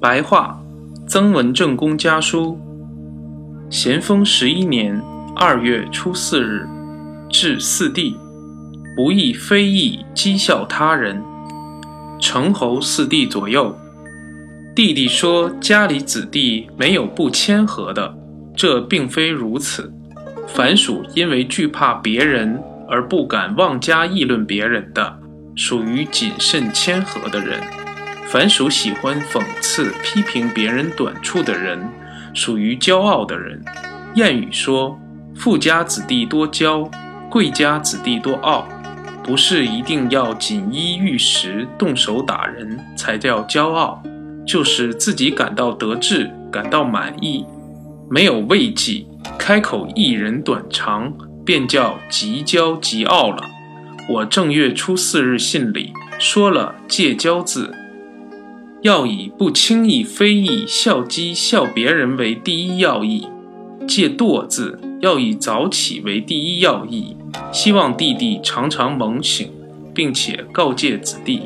白话，曾文正公家书。咸丰十一年二月初四日，至四弟，不义非义讥笑他人。成侯四弟左右，弟弟说家里子弟没有不谦和的，这并非如此。凡属因为惧怕别人而不敢妄加议论别人的，属于谨慎谦和的人；凡属喜欢讽刺批评别人短处的人，属于骄傲的人。谚语说：“富家子弟多骄，贵家子弟多傲。”不是一定要锦衣玉食、动手打人才叫骄傲，就是自己感到得志、感到满意，没有畏忌，开口一人短长，便叫极骄极傲了。我正月初四日信里说了“戒骄”字，要以不轻易非议，笑讥笑别人为第一要义，借惰字，要以早起为第一要义，希望弟弟常常猛醒，并且告诫子弟。